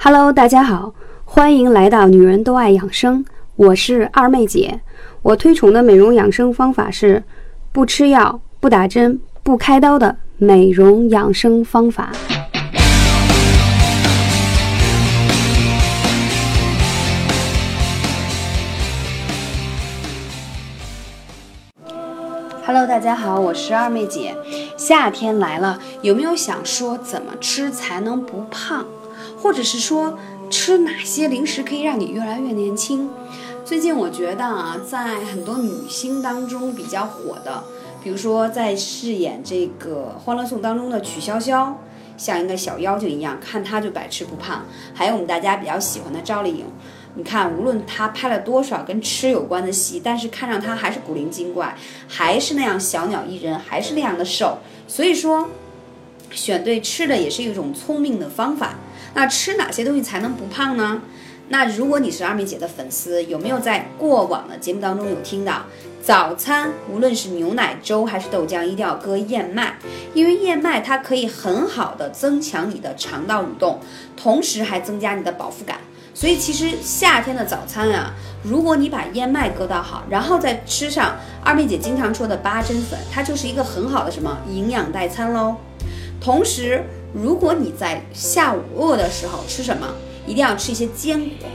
Hello，大家好，欢迎来到女人都爱养生，我是二妹姐。我推崇的美容养生方法是不吃药、不打针、不开刀的美容养生方法。Hello，大家好，我是二妹姐。夏天来了，有没有想说怎么吃才能不胖？或者是说吃哪些零食可以让你越来越年轻？最近我觉得啊，在很多女星当中比较火的，比如说在饰演这个《欢乐颂》当中的曲筱绡，像一个小妖精一样，看她就百吃不胖。还有我们大家比较喜欢的赵丽颖，你看无论她拍了多少跟吃有关的戏，但是看上她还是古灵精怪，还是那样小鸟依人，还是那样的瘦。所以说，选对吃的也是一种聪明的方法。那吃哪些东西才能不胖呢？那如果你是二妹姐的粉丝，有没有在过往的节目当中有听到，早餐无论是牛奶粥还是豆浆，一定要搁燕麦，因为燕麦它可以很好的增强你的肠道蠕动，同时还增加你的饱腹感。所以其实夏天的早餐啊，如果你把燕麦搁到好，然后再吃上二妹姐经常说的八珍粉，它就是一个很好的什么营养代餐喽。同时，如果你在下午饿的时候吃什么，一定要吃一些坚果。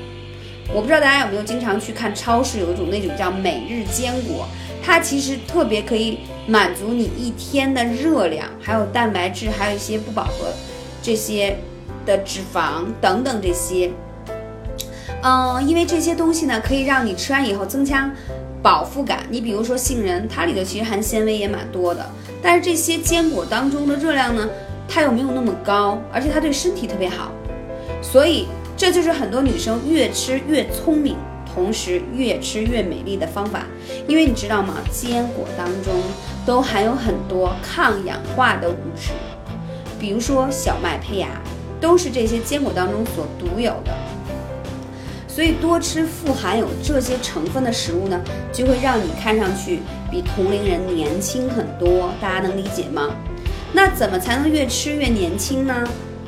我不知道大家有没有经常去看超市，有一种那种叫每日坚果，它其实特别可以满足你一天的热量，还有蛋白质，还有一些不饱和这些的脂肪等等这些。嗯，因为这些东西呢，可以让你吃完以后增强饱腹感。你比如说杏仁，它里头其实含纤维也蛮多的，但是这些坚果当中的热量呢？它又没有那么高，而且它对身体特别好，所以这就是很多女生越吃越聪明，同时越吃越美丽的方法。因为你知道吗？坚果当中都含有很多抗氧化的物质，比如说小麦胚芽，都是这些坚果当中所独有的。所以多吃富含有这些成分的食物呢，就会让你看上去比同龄人年轻很多。大家能理解吗？那怎么才能越吃越年轻呢？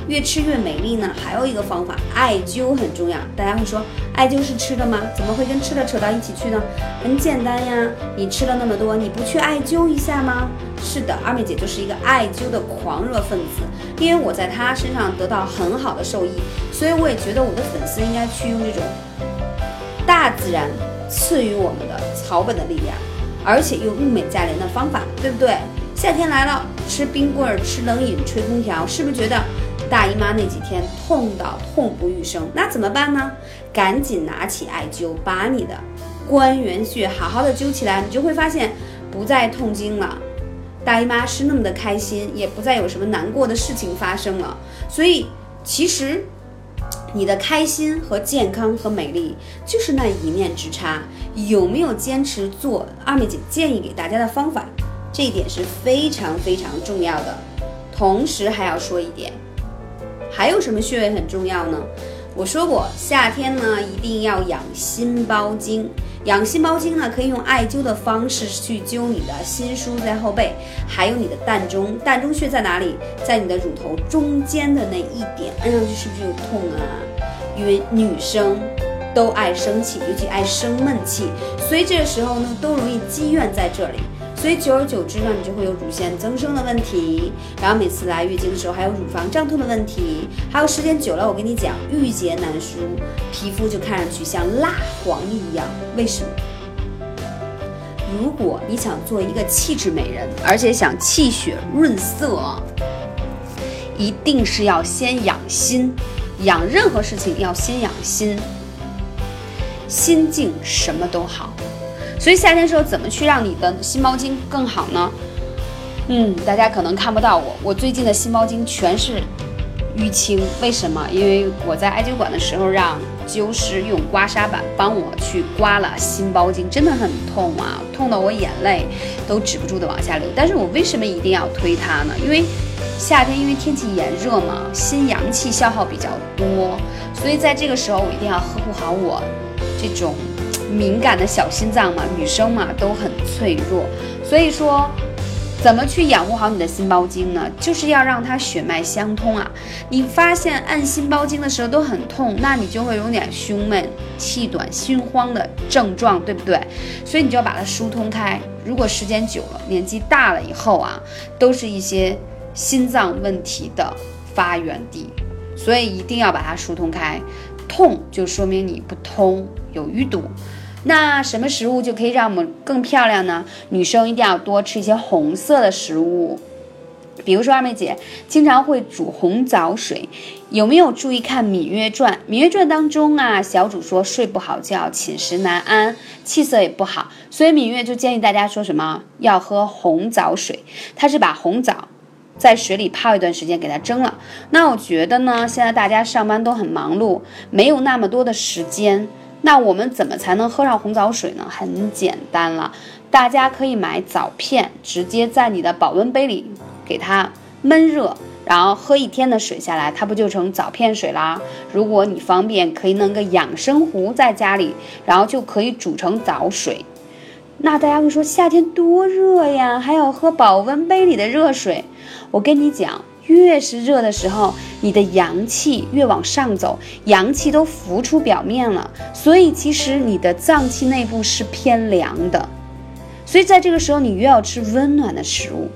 越吃越美丽呢？还有一个方法，艾灸很重要。大家会说，艾灸是吃的吗？怎么会跟吃的扯到一起去呢？很简单呀，你吃了那么多，你不去艾灸一下吗？是的，二妹姐就是一个艾灸的狂热分子，因为我在她身上得到很好的受益，所以我也觉得我的粉丝应该去用这种大自然赐予我们的草本的力量，而且又物美价廉的方法，对不对？夏天来了，吃冰棍儿、吃冷饮、吹空调，是不是觉得大姨妈那几天痛到痛不欲生？那怎么办呢？赶紧拿起艾灸，把你的关元穴好好的灸起来，你就会发现不再痛经了，大姨妈是那么的开心，也不再有什么难过的事情发生了。所以，其实你的开心和健康和美丽就是那一念之差。有没有坚持做二妹姐建议给大家的方法？这一点是非常非常重要的，同时还要说一点，还有什么穴位很重要呢？我说过，夏天呢一定要养心包经，养心包经呢可以用艾灸的方式去灸你的心腧在后背，还有你的膻中，膻中穴在哪里？在你的乳头中间的那一点，按上去是不是有痛啊？因为女生都爱生气，尤其爱生闷气，所以这个时候呢都容易积怨在这里。所以久而久之呢，你就会有乳腺增生的问题，然后每次来月经的时候还有乳房胀痛的问题，还有时间久了，我跟你讲，郁结难舒，皮肤就看上去像蜡黄一样。为什么？如果你想做一个气质美人，而且想气血润色，一定是要先养心，养任何事情要先养心，心静什么都好。所以夏天时候怎么去让你的心包经更好呢？嗯，大家可能看不到我，我最近的心包经全是淤青。为什么？因为我在艾灸馆的时候让灸师用刮痧板帮我去刮了心包经，真的很痛啊，痛到我眼泪都止不住的往下流。但是我为什么一定要推它呢？因为夏天因为天气炎热嘛，心阳气消耗比较多，所以在这个时候我一定要呵护好我这种。敏感的小心脏嘛，女生嘛都很脆弱，所以说怎么去养护好你的心包经呢？就是要让它血脉相通啊！你发现按心包经的时候都很痛，那你就会有点胸闷、气短、心慌的症状，对不对？所以你就要把它疏通开。如果时间久了，年纪大了以后啊，都是一些心脏问题的发源地，所以一定要把它疏通开。痛就说明你不通，有淤堵。那什么食物就可以让我们更漂亮呢？女生一定要多吃一些红色的食物，比如说二妹姐经常会煮红枣水，有没有注意看《芈月传》？《芈月传》当中啊，小主说睡不好觉，寝食难安，气色也不好，所以芈月就建议大家说什么要喝红枣水。她是把红枣在水里泡一段时间，给它蒸了。那我觉得呢，现在大家上班都很忙碌，没有那么多的时间。那我们怎么才能喝上红枣水呢？很简单了，大家可以买枣片，直接在你的保温杯里给它闷热，然后喝一天的水下来，它不就成枣片水啦？如果你方便，可以弄个养生壶在家里，然后就可以煮成枣水。那大家会说夏天多热呀，还要喝保温杯里的热水？我跟你讲。越是热的时候，你的阳气越往上走，阳气都浮出表面了，所以其实你的脏器内部是偏凉的，所以在这个时候你越要吃温暖的食物，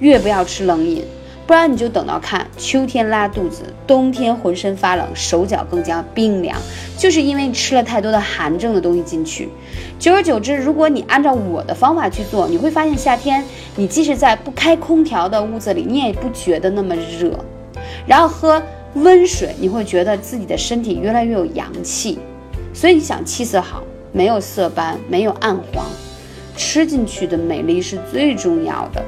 越不要吃冷饮。不然你就等到看秋天拉肚子，冬天浑身发冷，手脚更加冰凉，就是因为你吃了太多的寒症的东西进去。久而久之，如果你按照我的方法去做，你会发现夏天你即使在不开空调的屋子里，你也不觉得那么热。然后喝温水，你会觉得自己的身体越来越有阳气。所以你想气色好，没有色斑，没有暗黄，吃进去的美丽是最重要的。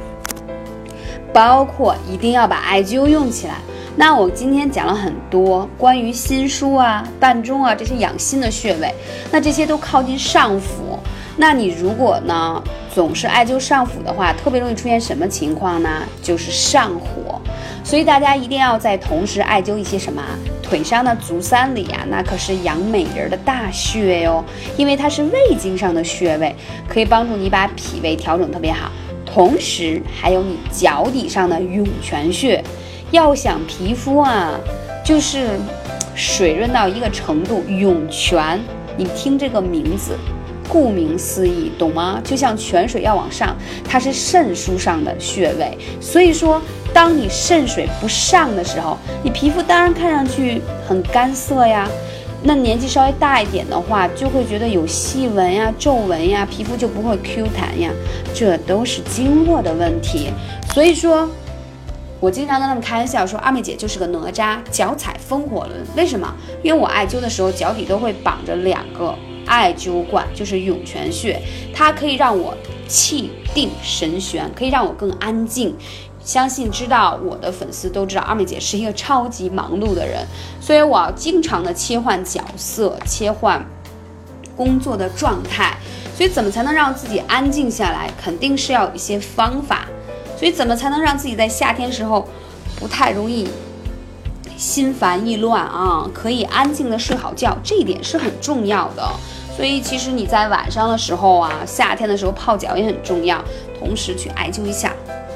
包括一定要把艾灸用起来。那我今天讲了很多关于心腧啊、膻中啊这些养心的穴位，那这些都靠近上腑。那你如果呢总是艾灸上腑的话，特别容易出现什么情况呢？就是上火。所以大家一定要在同时艾灸一些什么腿上的足三里啊，那可是养美人的大穴哟，因为它是胃经上的穴位，可以帮助你把脾胃调整特别好。同时还有你脚底上的涌泉穴，要想皮肤啊，就是水润到一个程度，涌泉，你听这个名字，顾名思义，懂吗？就像泉水要往上，它是肾疏上的穴位，所以说，当你肾水不上的时候，你皮肤当然看上去很干涩呀。那年纪稍微大一点的话，就会觉得有细纹呀、皱纹呀，皮肤就不会 Q 弹呀，这都是经络的问题。所以说，我经常跟他们开玩笑说，阿妹姐就是个哪吒，脚踩风火轮。为什么？因为我艾灸的时候，脚底都会绑着两个艾灸罐，就是涌泉穴，它可以让我气定神闲，可以让我更安静。相信知道我的粉丝都知道，二妹姐是一个超级忙碌的人，所以我要经常的切换角色，切换工作的状态。所以怎么才能让自己安静下来？肯定是要有一些方法。所以怎么才能让自己在夏天时候不太容易心烦意乱啊？可以安静的睡好觉，这一点是很重要的。所以其实你在晚上的时候啊，夏天的时候泡脚也很重要，同时去艾灸一下。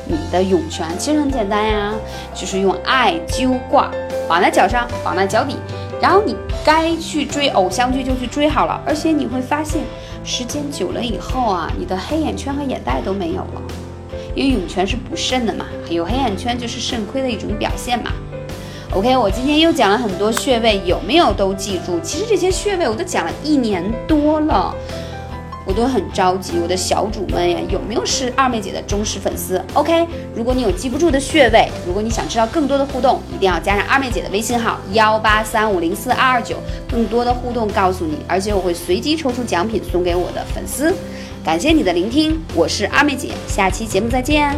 你的涌泉其实很简单呀，就是用艾灸罐绑在脚上，绑在脚底，然后你该去追偶像剧就去追好了。而且你会发现，时间久了以后啊，你的黑眼圈和眼袋都没有了，因为涌泉是补肾的嘛，有黑眼圈就是肾亏的一种表现嘛。OK，我今天又讲了很多穴位，有没有都记住？其实这些穴位我都讲了一年多了。我都很着急，我的小主们呀，有没有是二妹姐的忠实粉丝？OK，如果你有记不住的穴位，如果你想知道更多的互动，一定要加上二妹姐的微信号幺八三五零四二二九，更多的互动告诉你，而且我会随机抽出奖品送给我的粉丝。感谢你的聆听，我是二妹姐，下期节目再见。